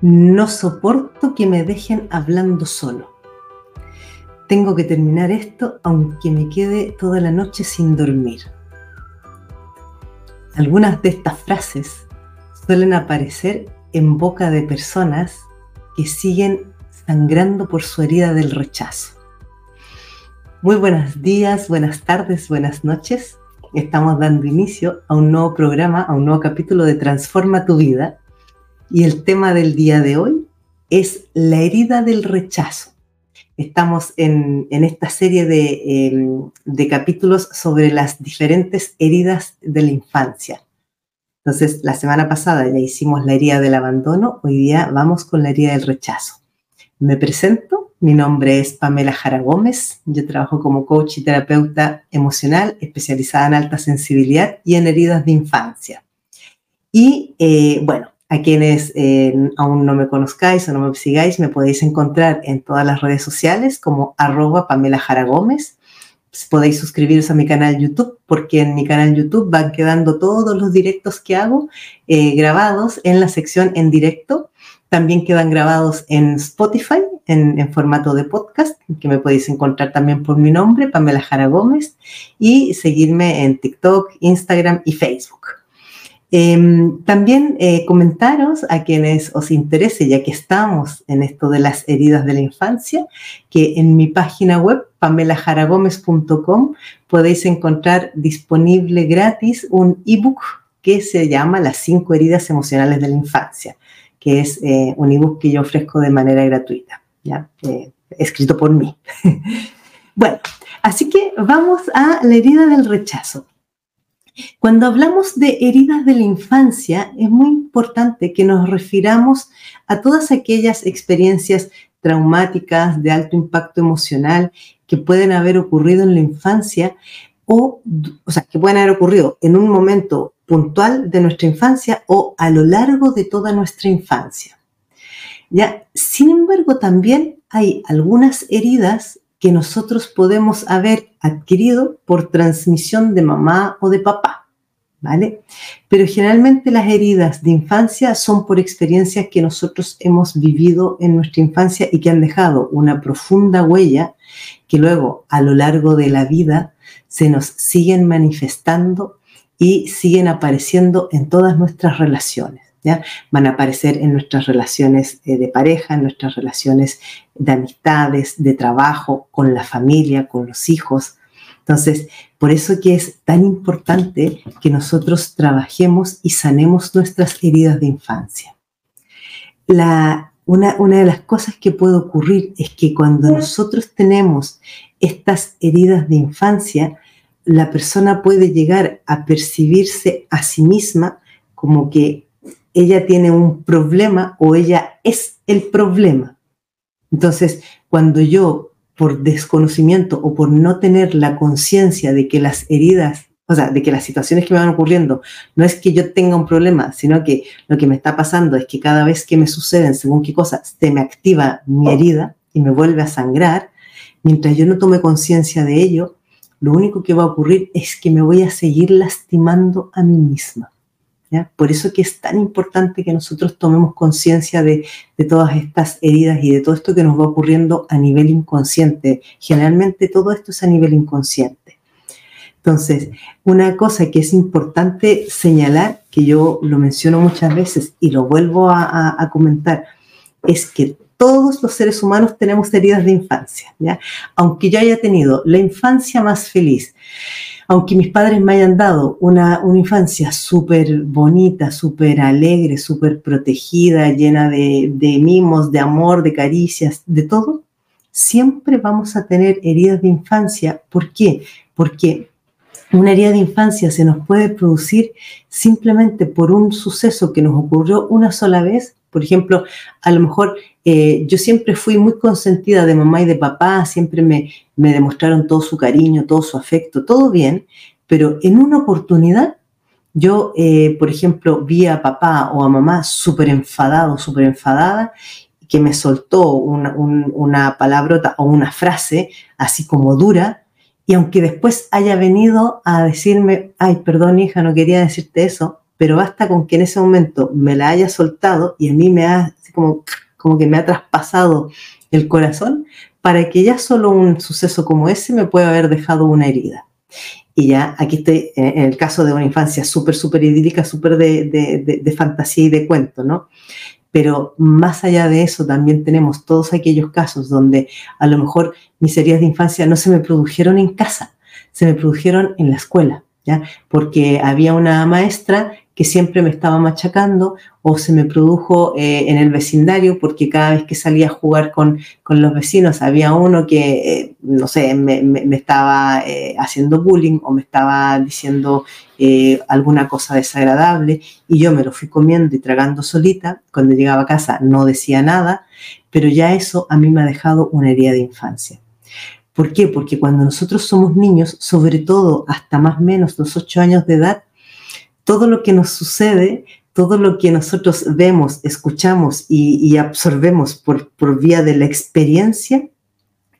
No soporto que me dejen hablando solo. Tengo que terminar esto aunque me quede toda la noche sin dormir. Algunas de estas frases suelen aparecer en boca de personas que siguen sangrando por su herida del rechazo. Muy buenos días, buenas tardes, buenas noches. Estamos dando inicio a un nuevo programa, a un nuevo capítulo de Transforma tu vida. Y el tema del día de hoy es la herida del rechazo. Estamos en, esta serie de, em, de capítulos sobre las diferentes heridas de la infancia. Entonces, la semana pasada ya hicimos la herida del abandono, hoy día vamos con la herida del rechazo. Me presento, mi nombre es Pamela Jara Gómez, yo trabajo como coach y terapeuta emocional especializada en alta sensibilidad y en heridas de infancia. Y eh, bueno, a quienes eh, aún no me conozcáis o no me sigáis, me podéis encontrar en todas las redes sociales como arroba Pamela Jara Gómez podéis suscribiros a mi canal YouTube, porque en mi canal YouTube van quedando todos los directos que hago eh, grabados en la sección en directo. También quedan grabados en Spotify en, en, formato de podcast, que me podéis encontrar también por mi nombre, Pamela Jara Gómez, y seguirme en TikTok, Instagram y Facebook. Em, también eh, comentaros a quienes os interese, ya que estamos en esto de las heridas de la infancia, que en mi página web, pamelajaragomez.com, podéis encontrar disponible gratis un ebook que se llama Las cinco heridas emocionales de la infancia, que es eh, un ebook que yo ofrezco de manera gratuita, ¿ya? Eh, escrito por mí. bueno, así que vamos a la herida del rechazo. Cuando hablamos de heridas de la infancia, es muy importante que nos refiramos a todas aquellas experiencias traumáticas de alto impacto emocional que pueden haber ocurrido en la infancia o, o sea, que pueden haber ocurrido en un momento puntual de nuestra infancia o a lo largo de toda nuestra infancia. Ya, sin embargo, también hay algunas heridas que nosotros podemos haber adquirido por transmisión de mamá o de papá, ¿vale? Pero generalmente las heridas de infancia son por experiencias que nosotros hemos vivido en nuestra infancia y que han dejado una profunda huella que luego a lo largo de la vida se nos siguen manifestando y siguen apareciendo en todas nuestras relaciones. Van a aparecer en nuestras relaciones eh, de pareja, en nuestras relaciones de amistades, de trabajo, con la familia, con los hijos. Entonces, por eso que es tan importante que nosotros trabajemos y sanemos nuestras heridas de infancia. una, una de las cosas que puede ocurrir es que cuando nosotros tenemos estas heridas de infancia, la persona puede llegar a percibirse a sí misma como que ella tiene un problema o ella es el problema. Entonces, cuando yo, por desconocimiento o por no tener la conciencia de que las heridas, o sea, de que las situaciones que me van ocurriendo, no es que yo tenga un problema, sino que lo que me está pasando es que cada vez que me suceden según qué cosas, se me activa mi herida y me vuelve a sangrar, mientras yo no tome conciencia de ello, lo único que va a ocurrir es que me voy a seguir lastimando a mí misma. Por eso que es tan importante que nosotros tomemos conciencia de, todas estas heridas y de todo esto que nos va ocurriendo a nivel inconsciente. Generalmente todo esto es a nivel inconsciente. Entonces, una cosa que es importante señalar, que yo lo menciono muchas veces y lo vuelvo a, comentar, es que todos los seres humanos tenemos heridas de infancia, ¿ya? Aunque yo haya tenido la infancia más feliz, aunque mis padres me hayan dado una, infancia súper bonita, súper alegre, súper protegida, llena de, de mimos, de amor, de caricias, de todo, siempre vamos a tener heridas de infancia. ¿Por qué? Porque una herida de infancia se nos puede producir simplemente por un suceso que nos ocurrió una sola vez. Por ejemplo, a lo mejor eh, yo siempre fui muy consentida de mamá y de papá, siempre me, me demostraron todo su cariño, todo su afecto, todo bien, pero en una oportunidad yo, eh, por ejemplo, vi a papá o a mamá súper enfadado, súper enfadada, que me soltó una, una palabrota o una frase así como dura, y aunque después haya venido a decirme, ay, perdón hija, no quería decirte eso, pero basta con que en ese momento me la haya soltado y a mí me ha, como, como que me ha traspasado el corazón, para que ya solo un suceso como ese me pueda haber dejado una herida. Y ya aquí estoy en el caso de una infancia súper, súper idílica, súper de, de, fantasía y de cuento, ¿no? Pero más allá de eso, también tenemos todos aquellos casos donde a lo mejor mis heridas de infancia no se me produjeron en casa, se me produjeron en la escuela, ¿ya? Porque había una maestra que siempre me estaba machacando o se me produjo eh, en el vecindario porque cada vez que salía a jugar con, los vecinos había uno que, eh, no sé, me, estaba eh, haciendo bullying o me estaba diciendo alguna cosa desagradable y yo me lo fui comiendo y tragando solita. Cuando llegaba a casa no decía nada, pero ya eso a mí me ha dejado una herida de infancia. ¿Por qué? Porque cuando nosotros somos niños, sobre todo hasta más o menos los ocho años de edad, todo lo que nos sucede, todo lo que nosotros vemos, escuchamos y, absorbemos por, por, vía de la experiencia,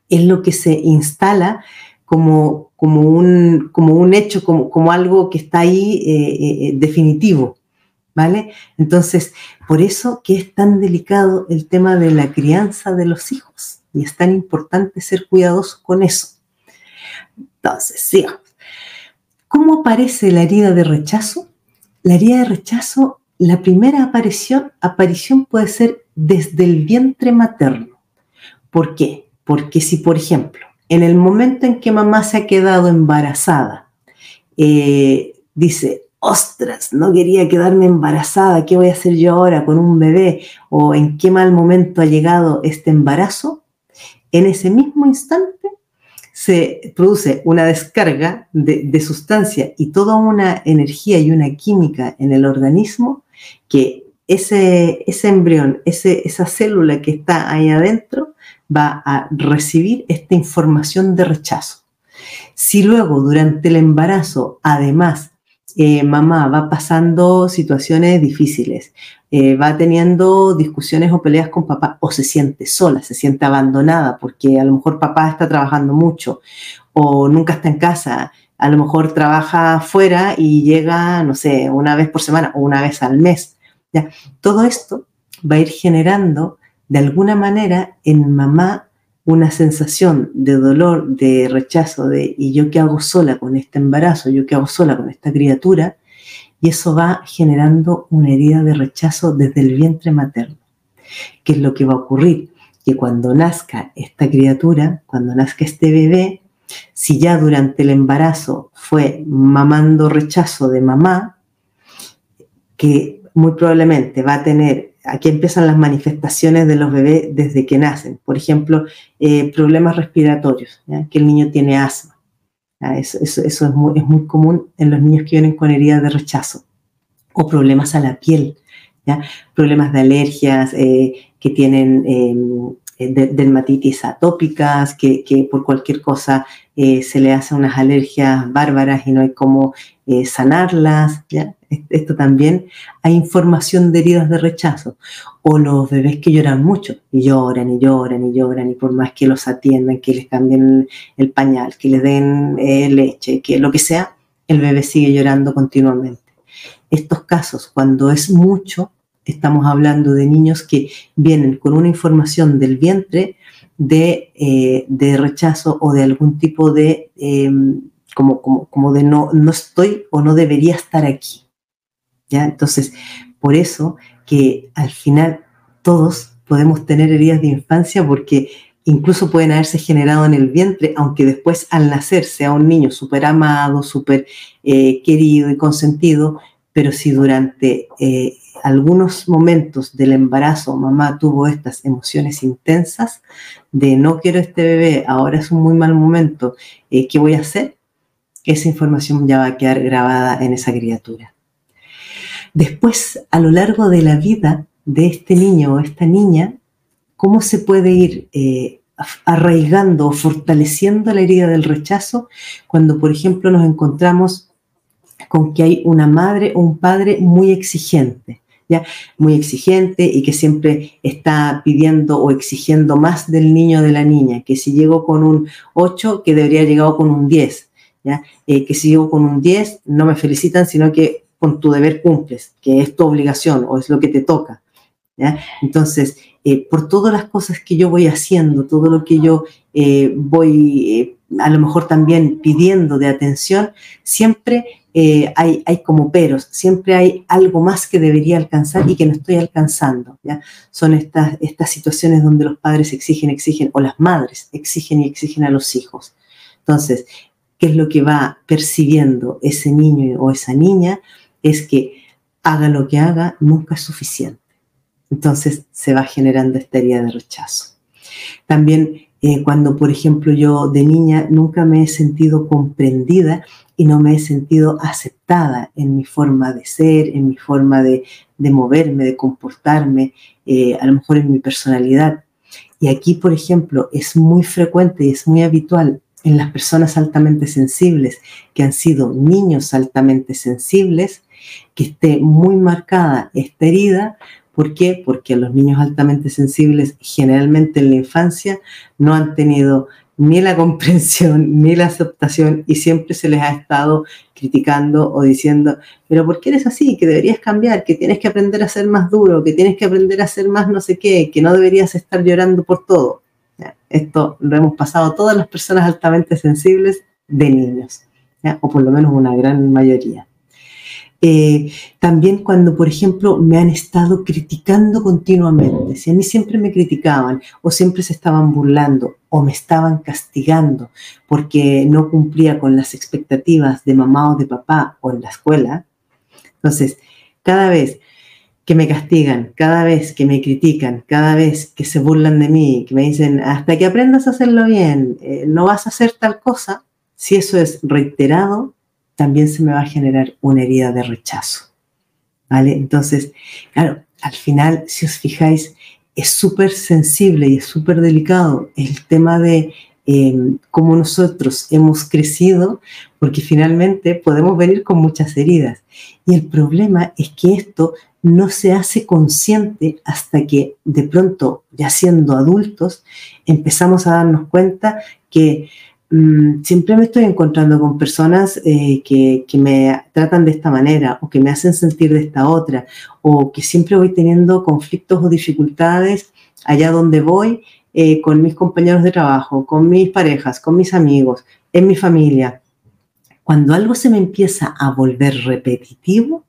es lo que se instala como, como, un, como un hecho, como, como algo que está ahí eh, eh, definitivo. ¿Vale? Entonces, por eso que es tan delicado el tema de la crianza de los hijos y es tan importante ser cuidadoso con eso. Entonces, sigamos. ¿Cómo aparece la herida de rechazo? La herida de rechazo, la primera aparición, aparición puede ser desde el vientre materno. ¿Por qué? Porque si, por ejemplo, en el momento en que mamá se ha quedado embarazada, eh, dice, ostras, no quería quedarme embarazada, ¿qué voy a hacer yo ahora con un bebé? ¿O en qué mal momento ha llegado este embarazo? En ese mismo instante se produce una descarga de, sustancia y toda una energía y una química en el organismo que ese, ese embrión, ese, esa célula que está ahí adentro, va a recibir esta información de rechazo. Si luego durante el embarazo, además, mamá va pasando situaciones difíciles, eh, va teniendo discusiones o peleas con papá o se siente sola, se siente abandonada porque a lo mejor papá está trabajando mucho o nunca está en casa, a lo mejor trabaja fuera y llega, no sé, una vez por semana o una vez al mes. ¿ya? Todo esto va a ir generando de alguna manera en mamá una sensación de dolor, de rechazo, de ¿y yo qué hago sola con este embarazo? ¿Yo qué hago sola con esta criatura? y eso va generando una herida de rechazo desde el vientre materno. ¿Qué es lo que va a ocurrir? Que cuando nazca esta criatura, cuando nazca este bebé, si ya durante el embarazo fue mamando rechazo de mamá, que muy probablemente va a tener, aquí empiezan las manifestaciones de los bebés desde que nacen, por ejemplo, eh, problemas respiratorios, que el niño tiene asma, eso, es, muy, común en los niños que vienen con heridas de rechazo o problemas a la piel, problemas de alergias eh, que tienen em, eh, dermatitis atópicas, que, por cualquier cosa eh, se le hacen unas alergias bárbaras y no hay cómo sanarlas. ¿ya? Esto también hay información de heridas de rechazo. O los bebés que lloran mucho y lloran y lloran y lloran y por más que los atiendan, que les cambien el pañal, que les den leche, que lo que sea, el bebé sigue llorando continuamente. Estos casos, cuando es mucho, estamos hablando de niños que vienen con una información del vientre de, eh, rechazo o de algún tipo de, em, como, como, de no, no estoy o no debería estar aquí. ¿ya? Entonces, por eso que al final todos podemos tener heridas de infancia porque incluso pueden haberse generado en el vientre, aunque después al nacer sea un niño súper amado, súper eh, querido y consentido, pero si durante eh, algunos momentos del embarazo mamá tuvo estas emociones intensas de no quiero este bebé, ahora es un muy mal momento, eh, ¿qué voy a hacer? Esa información ya va a quedar grabada en esa criatura. Después, a lo largo de la vida de este niño o esta niña, ¿cómo se puede ir eh, arraigando o fortaleciendo la herida del rechazo cuando, por ejemplo, nos encontramos con que hay una madre o un padre muy exigente, ¿ya? Muy exigente y que siempre está pidiendo o exigiendo más del niño o de la niña, que si llegó con un 8, que debería haber llegado con un 10, ¿ya? Eh, que si llego con un 10, no me felicitan, sino que con tu deber cumples, que es tu obligación o es lo que te toca. Entonces, eh, por todas las cosas que yo voy haciendo, todo lo que yo eh, voy a lo mejor también pidiendo de atención, siempre hay, hay, como peros, siempre hay algo más que debería alcanzar y que no estoy alcanzando. Son estas, estas situaciones donde los padres exigen, exigen, o las madres exigen y exigen a los hijos. Entonces, ¿qué es lo que va percibiendo ese niño o esa niña? Es que haga lo que haga, nunca es suficiente entonces se va generando esta herida de rechazo. También eh, cuando, por ejemplo, yo de niña nunca me he sentido comprendida y no me he sentido aceptada en mi forma de ser, en mi forma de, moverme, de comportarme, eh, a lo mejor en mi personalidad. Y aquí, por ejemplo, es muy frecuente y es muy habitual en las personas altamente sensibles, que han sido niños altamente sensibles, que esté muy marcada esta herida ¿Por qué? Porque los niños altamente sensibles generalmente en la infancia no han tenido ni la comprensión ni la aceptación y siempre se les ha estado criticando o diciendo, pero ¿por qué eres así? Que deberías cambiar, que tienes que aprender a ser más duro, que tienes que aprender a ser más no sé qué, que no deberías estar llorando por todo. Esto lo hemos pasado todas las personas altamente sensibles de niños, o por lo menos una gran mayoría. Eh, también cuando, por ejemplo, me han estado criticando continuamente, si a mí siempre me criticaban o siempre se estaban burlando o me estaban castigando porque no cumplía con las expectativas de mamá o de papá o en la escuela, entonces, cada vez que me castigan, cada vez que me critican, cada vez que se burlan de mí, que me dicen, hasta que aprendas a hacerlo bien, eh, no vas a hacer tal cosa, si eso es reiterado, también se me va a generar una herida de rechazo. ¿Vale? Entonces, claro, al final, si os fijáis, es súper sensible y es súper delicado el tema de eh, cómo nosotros hemos crecido, porque finalmente podemos venir con muchas heridas. Y el problema es que esto no se hace consciente hasta que de pronto, ya siendo adultos, empezamos a darnos cuenta que Mm, siempre me estoy encontrando con personas eh, que, me tratan de esta manera o que me hacen sentir de esta otra o que siempre voy teniendo conflictos o dificultades allá donde voy eh, con mis compañeros de trabajo, con mis parejas, con mis amigos, en mi familia. Cuando algo se me empieza a volver repetitivo,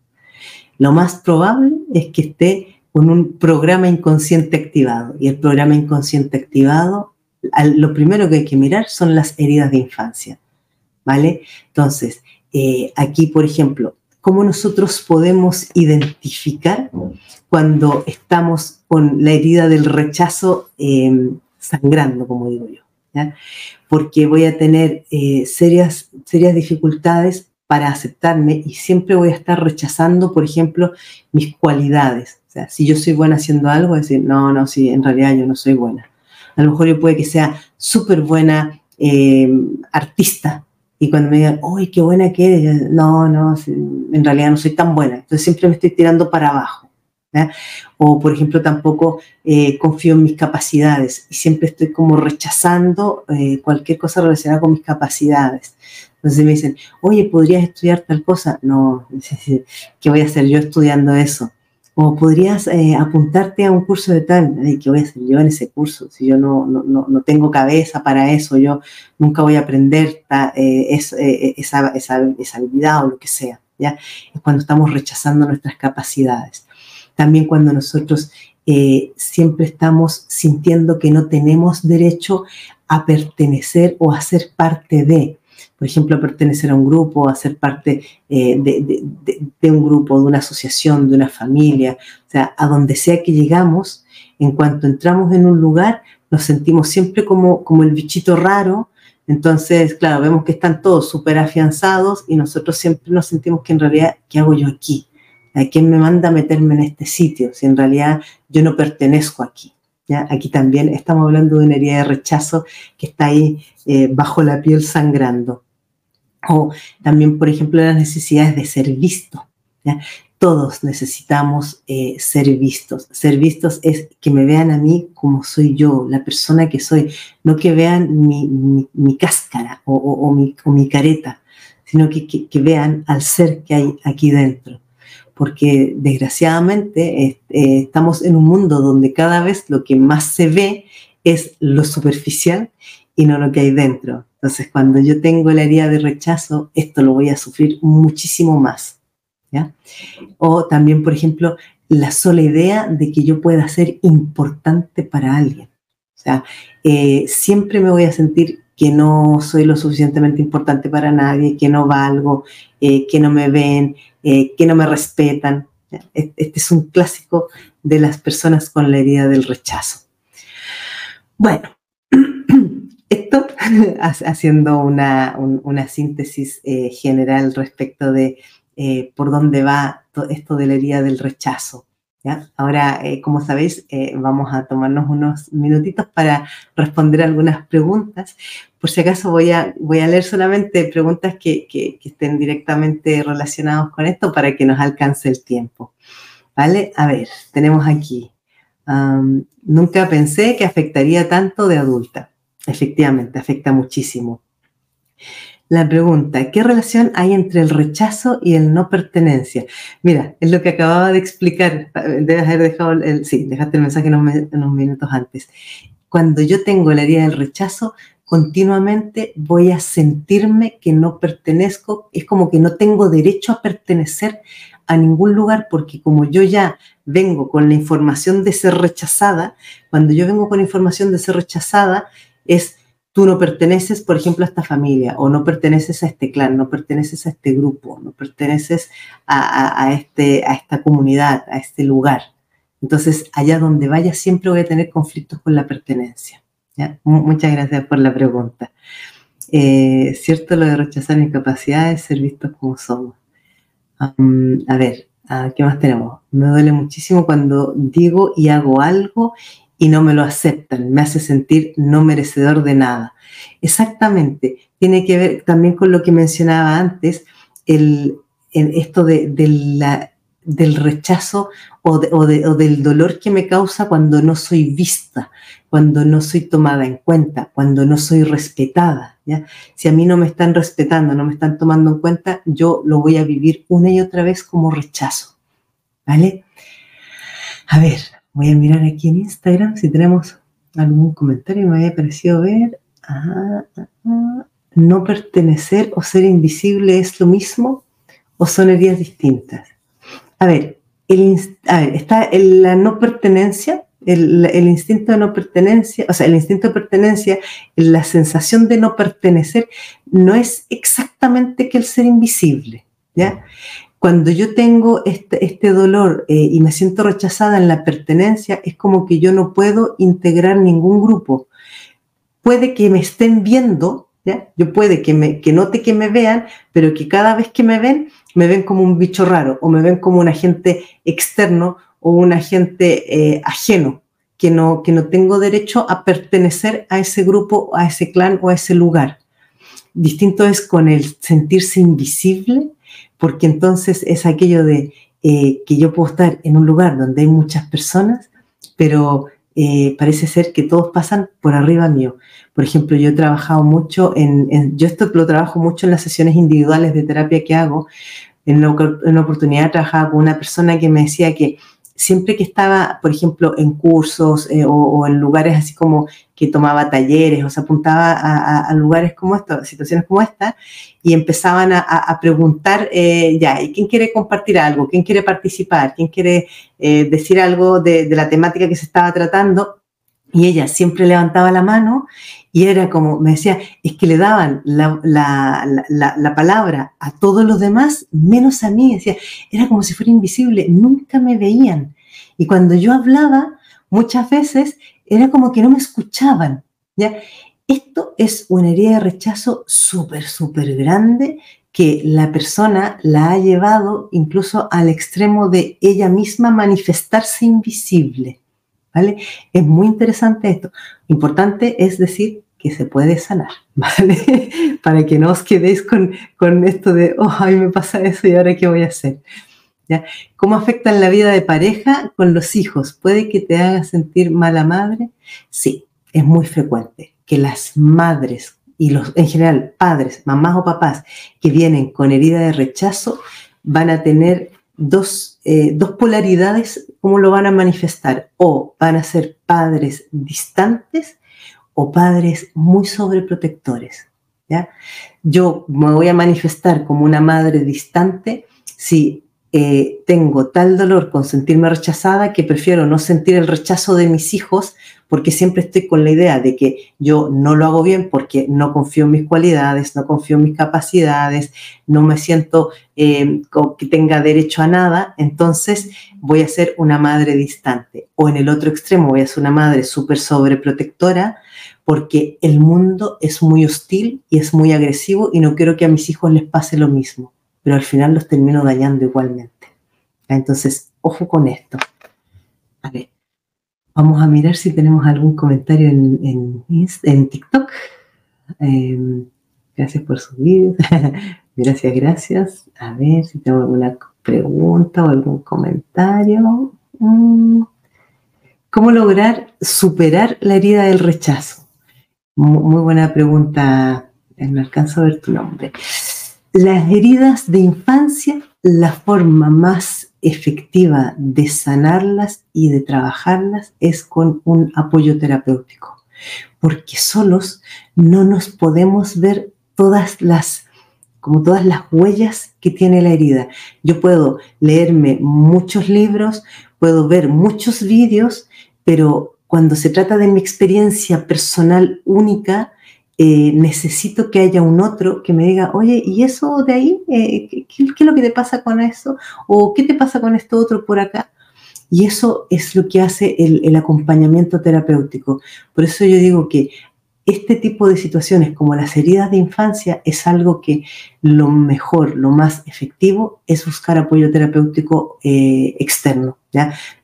lo más probable es que esté con un programa inconsciente activado y el programa inconsciente activado lo primero que hay que mirar son las heridas de infancia, ¿vale? Entonces, eh, aquí, por ejemplo, ¿cómo nosotros podemos identificar cuando estamos con la herida del rechazo em, sangrando, como digo yo? Porque voy a tener eh, serias, serias dificultades para aceptarme y siempre voy a estar rechazando, por ejemplo, mis cualidades. O sea, si yo soy buena haciendo algo, decir, no, no, sí, en realidad yo no soy buena a lo mejor yo puede que sea súper buena eh, artista. Y cuando me digan, ¡ay, qué buena que eres! no, no, en realidad no soy tan buena. Entonces siempre me estoy tirando para abajo. O, por ejemplo, tampoco eh, confío en mis capacidades y siempre estoy como rechazando eh, cualquier cosa relacionada con mis capacidades. Entonces me dicen, oye, ¿podrías estudiar tal cosa? No, ¿qué voy a hacer yo estudiando eso? O podrías eh, apuntarte a un curso de tal, ¿qué voy a hacer yo en ese curso? Si yo no, no, no tengo cabeza para eso, yo nunca voy a aprender eh, eh, esa, esa, esa, habilidad o lo que sea, ¿ya? Es cuando estamos rechazando nuestras capacidades. También cuando nosotros siempre estamos sintiendo que no tenemos derecho a pertenecer o a ser parte de, por ejemplo, pertenecer a un grupo, a ser parte eh, de, un grupo, de una asociación, de una familia, o sea, a donde sea que llegamos, en cuanto entramos en un lugar, nos sentimos siempre como, como el bichito raro, entonces, claro, vemos que están todos súper afianzados y nosotros siempre nos sentimos que en realidad, ¿qué hago yo aquí? ¿A quién me manda a meterme en este sitio? Si en realidad yo no pertenezco aquí. ¿ya? Aquí también estamos hablando de una herida de rechazo que está ahí eh, bajo la piel sangrando. O también, por ejemplo, las necesidades de ser visto. Todos necesitamos eh, ser vistos. Ser vistos es que me vean a mí como soy yo, la persona que soy, no que vean mi, cáscara o, mi, careta, sino que, que, vean al ser que hay aquí dentro. Porque desgraciadamente eh, estamos en un mundo donde cada vez lo que más se ve es lo superficial y no lo que hay dentro. Entonces, cuando yo tengo la herida de rechazo, esto lo voy a sufrir muchísimo más. O también, por ejemplo, la sola idea de que yo pueda ser importante para alguien. Eh, siempre me voy a sentir que no soy lo suficientemente importante para nadie, que no valgo, eh, que no me ven, eh, que no me respetan. Este es un clásico de las personas con la herida del rechazo. Bueno, esto haciendo una, síntesis eh, general respecto de eh, por dónde va esto de la herida del rechazo. Ahora, eh, como sabéis, vamos a tomarnos unos minutitos para responder algunas preguntas. Por si acaso voy a, voy a leer solamente preguntas que, estén directamente relacionadas con esto para que nos alcance el tiempo. ¿Vale? A ver, tenemos aquí. nunca pensé que afectaría tanto de adulta. Efectivamente, afecta muchísimo. La pregunta, ¿qué relación hay entre el rechazo y el no pertenencia? Mira, es lo que acababa de explicar, debes haber dejado el, sí, dejaste el mensaje unos, minutos antes. Cuando yo tengo la herida del rechazo, continuamente voy a sentirme que no pertenezco, es como que no tengo derecho a pertenecer a ningún lugar porque como yo ya vengo con la información de ser rechazada, cuando yo vengo con información de ser rechazada, es tú no perteneces, por ejemplo, a esta familia, o no perteneces a este clan, no perteneces a este grupo, no perteneces a, este, a esta comunidad, a este lugar. Entonces, allá donde vaya, siempre voy a tener conflictos con la pertenencia. Muchas gracias por la pregunta. Eh, ¿Cierto lo de rechazar mi capacidad de ser vistos como somos? a ver, ah, ¿qué más tenemos? Me duele muchísimo cuando digo y hago algo y no me lo aceptan, me hace sentir no merecedor de nada. Exactamente, tiene que ver también con lo que mencionaba antes, el, esto de, la, del rechazo o, del dolor que me causa cuando no soy vista, cuando no soy tomada en cuenta, cuando no soy respetada. ¿ya? Si a mí no me están respetando, no me están tomando en cuenta, yo lo voy a vivir una y otra vez como rechazo. ¿Vale? A ver, Voy a mirar aquí en Instagram si tenemos algún comentario. Me había parecido ver. Ah, ah, ah. no pertenecer o ser invisible es lo mismo o son heridas distintas. A ver, está la no pertenencia, el, el, instinto de no pertenencia, o sea, el instinto de pertenencia, la sensación de no pertenecer, no es exactamente que el ser invisible, ¿ya? Cuando yo tengo este, este dolor eh, y me siento rechazada en la pertenencia, es como que yo no puedo integrar ningún grupo. Puede que me estén viendo, ¿ya? yo puede que, me, que note que me vean, pero que cada vez que me ven, me ven como un bicho raro o me ven como un agente externo o un agente eh, ajeno, que no, que no tengo derecho a pertenecer a ese grupo, a ese clan o a ese lugar. Distinto es con el sentirse invisible porque entonces es aquello de eh, que yo puedo estar en un lugar donde hay muchas personas, pero eh, parece ser que todos pasan por arriba mío. Por ejemplo, yo he trabajado mucho en, yo esto lo trabajo mucho en las sesiones individuales de terapia que hago. En una, oportunidad trabajaba con una persona que me decía que siempre que estaba, por ejemplo, en cursos eh, o, en lugares así como que tomaba talleres o se apuntaba a, lugares como estos, situaciones como esta, y empezaban a, preguntar, eh, ya, ¿y quién quiere compartir algo? ¿Quién quiere participar? ¿Quién quiere eh, decir algo de, la temática que se estaba tratando? Y ella siempre levantaba la mano y era como, me decía, es que le daban la, la, palabra a todos los demás, menos a mí. Decía, era como si fuera invisible, nunca me veían. Y cuando yo hablaba, muchas veces era como que no me escuchaban, ¿ya? Esto es una herida de rechazo súper, súper grande que la persona la ha llevado incluso al extremo de ella misma manifestarse invisible, Es muy interesante esto. Importante es decir que se puede sanar, ¿vale? Para que no os quedéis con, con esto de, oh, ay, me pasa eso y ahora qué voy a hacer. ¿Cómo afecta la vida de pareja con los hijos? ¿Puede que te haga sentir mala madre? Sí, es muy frecuente que las madres y los, en general padres, mamás o papás que vienen con herida de rechazo van a tener dos, eh, dos polaridades, ¿cómo lo van a manifestar? O van a ser padres distantes o padres muy sobreprotectores. ¿ya? Yo me voy a manifestar como una madre distante si eh, tengo tal dolor con sentirme rechazada que prefiero no sentir el rechazo de mis hijos porque siempre estoy con la idea de que yo no lo hago bien porque no confío en mis cualidades, no confío en mis capacidades, no me siento eh, que tenga derecho a nada, entonces voy a ser una madre distante. O en el otro extremo voy a ser una madre súper sobreprotectora porque el mundo es muy hostil y es muy agresivo y no quiero que a mis hijos les pase lo mismo, pero al final los termino dañando igualmente. Entonces, ojo con esto. A ver, vamos a mirar si tenemos algún comentario en, TikTok. Em, gracias por su vida. gracias, gracias. A ver si tengo alguna pregunta o algún comentario. Mm. ¿Cómo lograr superar la herida del rechazo? Muy buena pregunta. No alcanzo a ver tu nombre. Las heridas de infancia, la forma más efectiva de sanarlas y de trabajarlas es con un apoyo terapéutico, porque solos no nos podemos ver todas las como todas las huellas que tiene la herida. Yo puedo leerme muchos libros, puedo ver muchos vídeos, pero cuando se trata de mi experiencia personal única, eh, necesito que haya un otro que me diga, oye, ¿y eso de ahí? Eh, ¿qué, es lo que te pasa con eso? ¿O qué te pasa con esto otro por acá? Y eso es lo que hace el acompañamiento terapéutico. Por eso yo digo que este tipo de situaciones como las heridas de infancia es algo que lo mejor, lo más efectivo es buscar apoyo terapéutico eh, externo,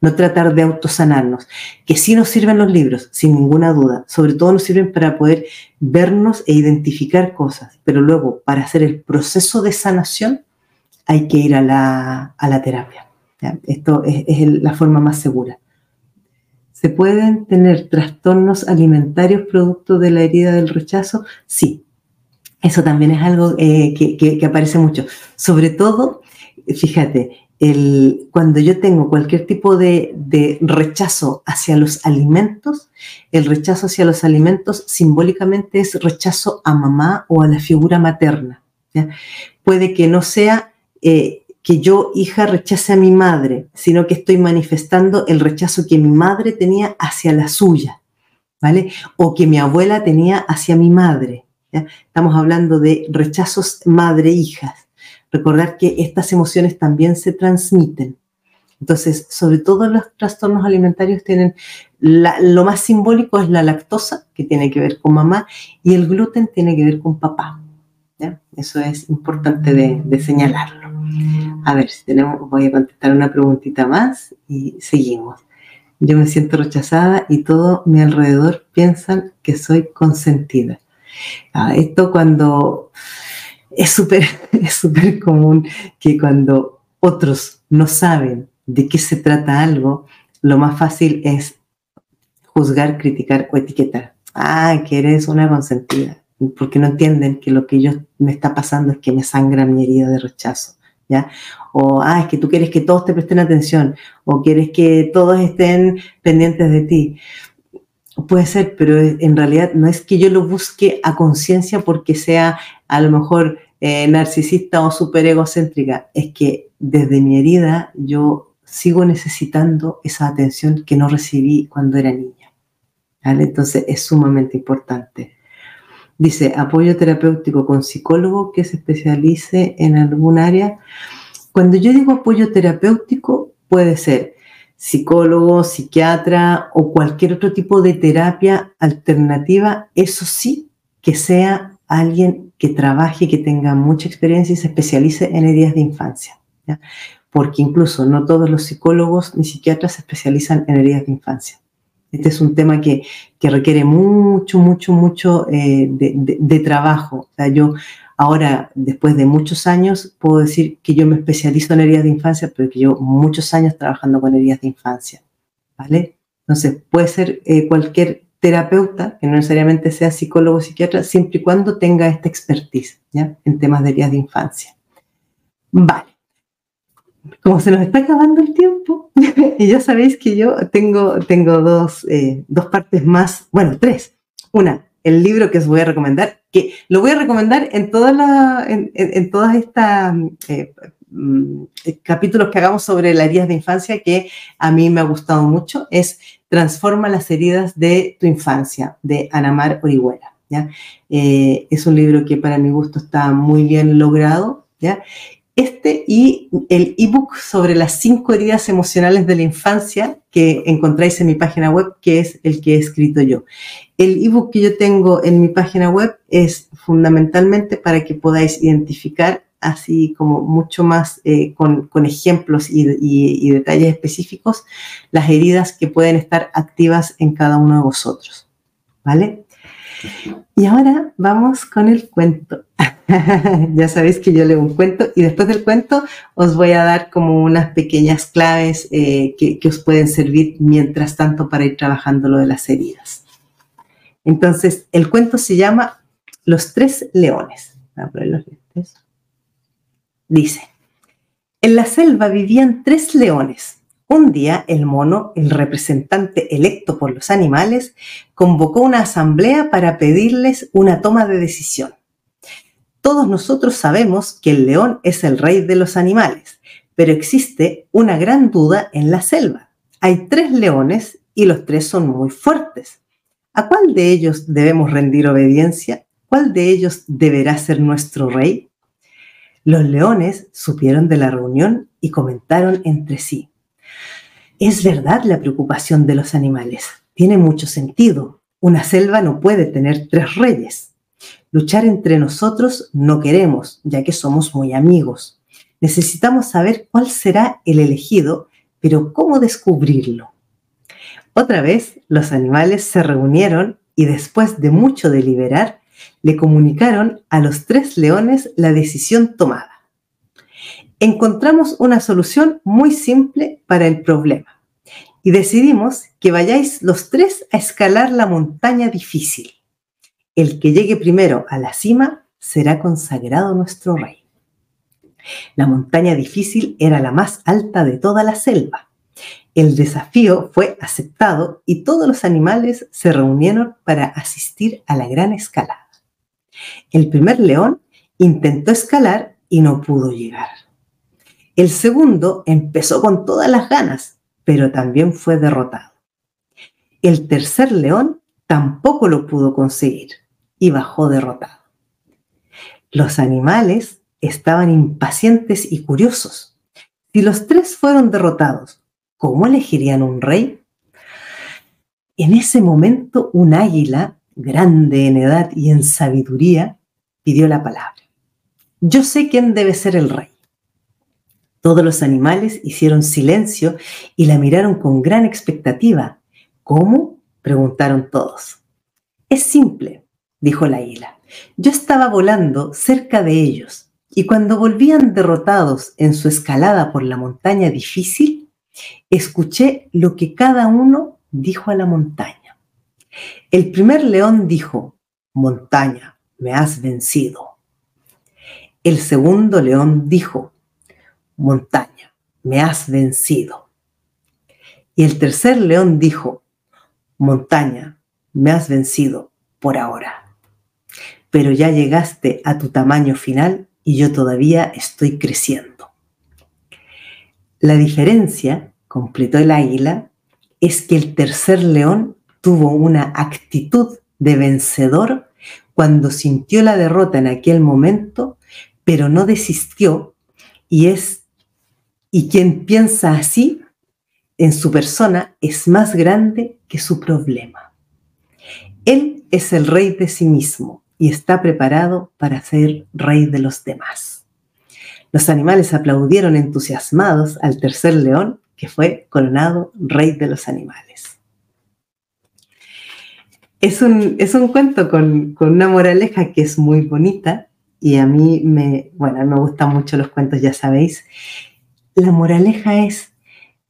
No tratar de autosanarnos, que sí nos sirven los libros, sin ninguna duda, sobre todo nos sirven para poder vernos e identificar cosas, pero luego para hacer el proceso de sanación hay que ir a la, terapia. Esto es la forma más segura. ¿Se pueden tener trastornos alimentarios producto de la herida del rechazo? Sí. Eso también es algo eh, que, aparece mucho. Sobre todo, fíjate, el, cuando yo tengo cualquier tipo de, rechazo hacia los alimentos, el rechazo hacia los alimentos simbólicamente es rechazo a mamá o a la figura materna. Puede que no sea eh, que yo, hija, rechace a mi madre, sino que estoy manifestando el rechazo que mi madre tenía hacia la suya, ¿vale? O que mi abuela tenía hacia mi madre. Estamos hablando de rechazos madre-hijas. Recordar que estas emociones también se transmiten. Entonces, sobre todo los trastornos alimentarios tienen, lo más simbólico es la lactosa, que tiene que ver con mamá, y el gluten tiene que ver con papá. Eso es importante de señalarlo. A ver, si tenemos, voy a contestar una preguntita más y seguimos. Yo me siento rechazada y todo mi alrededor piensan que soy consentida. Ah, esto cuando es súper es súper común que cuando otros no saben de qué se trata algo, lo más fácil es juzgar, criticar o etiquetar. Ah, que eres una consentida, porque no entienden que lo que yo me está pasando es que me sangra mi herida de rechazo. ¿ya? O, ah, es que tú quieres que todos te presten atención, o quieres que todos estén pendientes de ti. Puede ser, pero en realidad no es que yo lo busque a conciencia porque sea a lo mejor eh, narcisista o súper egocéntrica, es que desde mi herida yo sigo necesitando esa atención que no recibí cuando era niña. Entonces es sumamente importante. Dice, apoyo terapéutico con psicólogo que se especialice en algún área. Cuando yo digo apoyo terapéutico, puede ser psicólogo, psiquiatra o cualquier otro tipo de terapia alternativa, eso sí, que sea alguien que trabaje, que tenga mucha experiencia y se especialice en heridas de infancia. Porque incluso no todos los psicólogos ni psiquiatras se especializan en heridas de infancia. Este es un tema que, requiere mucho, mucho, mucho eh, de, trabajo. O sea, yo ahora, después de muchos años, puedo decir que yo me especializo en heridas de infancia, pero que llevo muchos años trabajando con heridas de infancia. ¿Vale? Entonces, puede ser eh, cualquier terapeuta, que no necesariamente sea psicólogo o psiquiatra, siempre y cuando tenga esta expertise en temas de heridas de infancia. Vale. Como se nos está acabando el tiempo, y ya sabéis que yo tengo, tengo dos, eh, dos partes más, bueno, tres. Una, el libro que os voy a recomendar, que lo voy a recomendar en, toda la, en, todas estas eh, capítulos que hagamos sobre las heridas de infancia, que a mí me ha gustado mucho, es Transforma las heridas de tu infancia, de Anamar Orihuela. ¿ya? Eh, es un libro que para mi gusto está muy bien logrado. ¿ya? Este y el ebook sobre las cinco heridas emocionales de la infancia que encontráis en mi página web, que es el que he escrito yo. El ebook que yo tengo en mi página web es fundamentalmente para que podáis identificar así como mucho más eh, con, ejemplos y, detalles específicos las heridas que pueden estar activas en cada uno de vosotros. ¿Vale? Y ahora vamos con el cuento. ya sabéis que yo leo un cuento y después del cuento os voy a dar como unas pequeñas claves eh, que, os pueden servir mientras tanto para ir trabajando lo de las heridas. Entonces, el cuento se llama Los tres leones. Voy a poner los Dice, en la selva vivían tres leones. Un día el mono, el representante electo por los animales, convocó una asamblea para pedirles una toma de decisión. Todos nosotros sabemos que el león es el rey de los animales, pero existe una gran duda en la selva. Hay tres leones y los tres son muy fuertes. ¿A cuál de ellos debemos rendir obediencia? ¿Cuál de ellos deberá ser nuestro rey? Los leones supieron de la reunión y comentaron entre sí. Es verdad la preocupación de los animales. Tiene mucho sentido. Una selva no puede tener tres reyes. Luchar entre nosotros no queremos, ya que somos muy amigos. Necesitamos saber cuál será el elegido, pero ¿cómo descubrirlo? Otra vez, los animales se reunieron y después de mucho deliberar, le comunicaron a los tres leones la decisión tomada. Encontramos una solución muy simple para el problema y decidimos que vayáis los tres a escalar la montaña difícil. El que llegue primero a la cima será consagrado nuestro rey. La montaña difícil era la más alta de toda la selva. El desafío fue aceptado y todos los animales se reunieron para asistir a la gran escalada. El primer león intentó escalar y no pudo llegar. El segundo empezó con todas las ganas, pero también fue derrotado. El tercer león tampoco lo pudo conseguir y bajó derrotado. Los animales estaban impacientes y curiosos. Si los tres fueron derrotados, ¿cómo elegirían un rey? En ese momento un águila, grande en edad y en sabiduría, pidió la palabra. Yo sé quién debe ser el rey. Todos los animales hicieron silencio y la miraron con gran expectativa. ¿Cómo? preguntaron todos. Es simple, dijo la águila. Yo estaba volando cerca de ellos y cuando volvían derrotados en su escalada por la montaña difícil, escuché lo que cada uno dijo a la montaña. El primer león dijo, montaña, me has vencido. El segundo león dijo, montaña, me has vencido. Y el tercer león dijo, montaña, me has vencido por ahora pero ya llegaste a tu tamaño final y yo todavía estoy creciendo. La diferencia, completó el águila, es que el tercer león tuvo una actitud de vencedor cuando sintió la derrota en aquel momento, pero no desistió y es y quien piensa así en su persona es más grande que su problema. Él es el rey de sí mismo y está preparado para ser rey de los demás. Los animales aplaudieron entusiasmados al tercer león que fue coronado rey de los animales. Es un, es un cuento con, una moraleja que es muy bonita y a mí me, bueno, me gustan mucho los cuentos, ya sabéis. La moraleja es,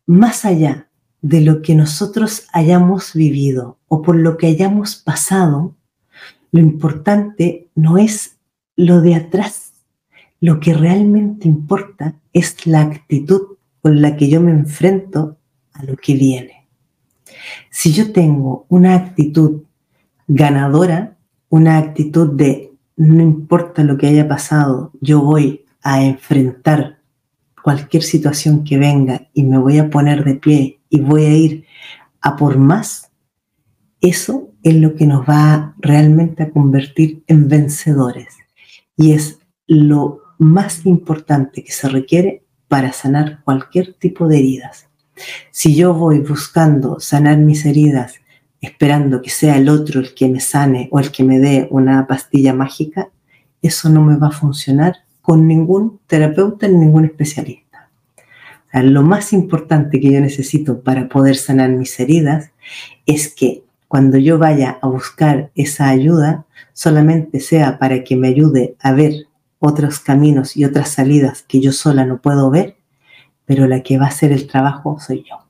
más allá de lo que nosotros hayamos vivido o por lo que hayamos pasado, lo importante no es lo de atrás. Lo que realmente importa es la actitud con la que yo me enfrento a lo que viene. Si yo tengo una actitud ganadora, una actitud de no importa lo que haya pasado, yo voy a enfrentar cualquier situación que venga y me voy a poner de pie y voy a ir a por más, eso es lo que nos va realmente a convertir en vencedores. Y es lo más importante que se requiere para sanar cualquier tipo de heridas. Si yo voy buscando sanar mis heridas esperando que sea el otro el que me sane o el que me dé una pastilla mágica, eso no me va a funcionar con ningún terapeuta ni ningún especialista. lo más importante que yo necesito para poder sanar mis heridas es que cuando yo vaya a buscar esa ayuda, solamente sea para que me ayude a ver otros caminos y otras salidas que yo sola no puedo ver, pero la que va a hacer el trabajo soy yo.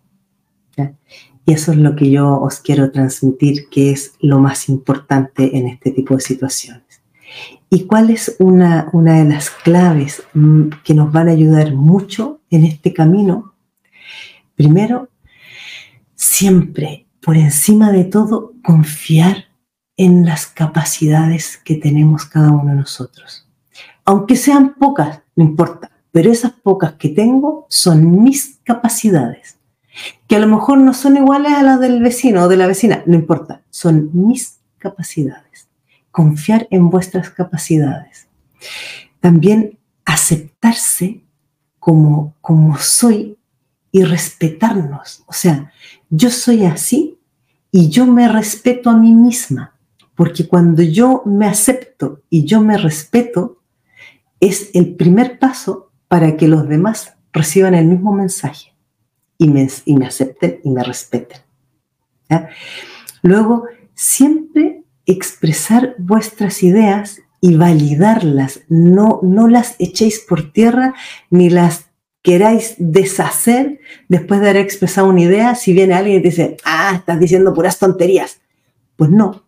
Y eso es lo que yo os quiero transmitir, que es lo más importante en este tipo de situaciones. ¿Y cuál es una, una de las claves mm, que nos van a ayudar mucho en este camino? Primero, siempre, por encima de todo, confiar en las capacidades que tenemos cada uno de nosotros. Aunque sean pocas, no importa, pero esas pocas que tengo son mis capacidades que a lo mejor no son iguales a las del vecino o de la vecina, no importa, son mis capacidades. Confiar en vuestras capacidades. También aceptarse como, como soy y respetarnos. O sea, yo soy así y yo me respeto a mí misma, porque cuando yo me acepto y yo me respeto, es el primer paso para que los demás reciban el mismo mensaje y me, acepten y me respeten. Luego, siempre expresar vuestras ideas y validarlas. No, no las echéis por tierra ni las queráis deshacer después de haber expresado una idea. Si viene alguien y dice, ah, estás diciendo puras tonterías. Pues no,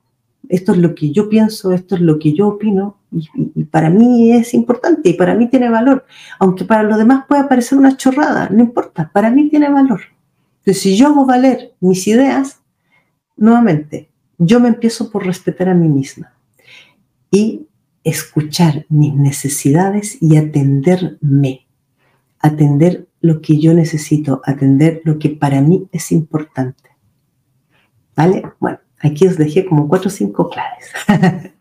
esto es lo que yo pienso, esto es lo que yo opino y, para mí es importante y para mí tiene valor. Aunque para los demás pueda parecer una chorrada, no importa, para mí tiene valor. Entonces, si yo hago valer mis ideas, nuevamente, yo me empiezo por respetar a mí misma y escuchar mis necesidades y atenderme, atender lo que yo necesito, atender lo que para mí es importante. ¿Vale? Bueno, Aquí os dejé como cuatro o cinco claves.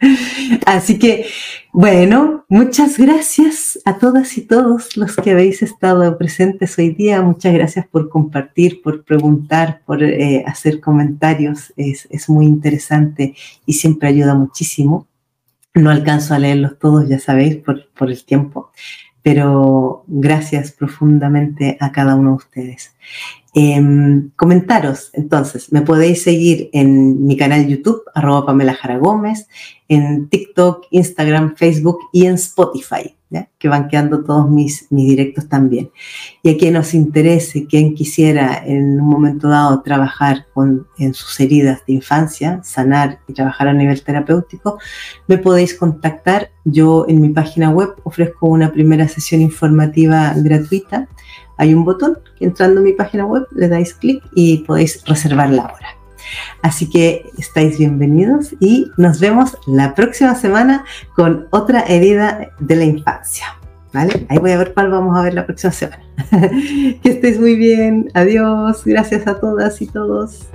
Así que, bueno, muchas gracias a todas y todos los que habéis estado presentes hoy día. Muchas gracias por compartir, por preguntar, por eh, hacer comentarios. Es, es muy interesante y siempre ayuda muchísimo. No alcanzo a leerlos todos, ya sabéis, por, por el tiempo, pero gracias profundamente a cada uno de ustedes. Em, comentaros, entonces, me podéis seguir en mi canal YouTube, arroba Pamela Jara Gómez, en TikTok, Instagram, Facebook y en Spotify que van quedando todos mis, mis directos también. Y a quien nos interese, quien quisiera en un momento dado trabajar con, en sus heridas de infancia, sanar y trabajar a nivel terapéutico, me podéis contactar. Yo en mi página web ofrezco una primera sesión informativa gratuita. Hay un botón que entrando en mi página web le dais clic y podéis reservar la hora. Así que estáis bienvenidos y nos vemos la próxima semana con otra herida de la infancia. ¿Vale? Ahí voy a ver cuál vamos a ver la próxima semana. que estéis muy bien. Adiós. Gracias a todas y todos.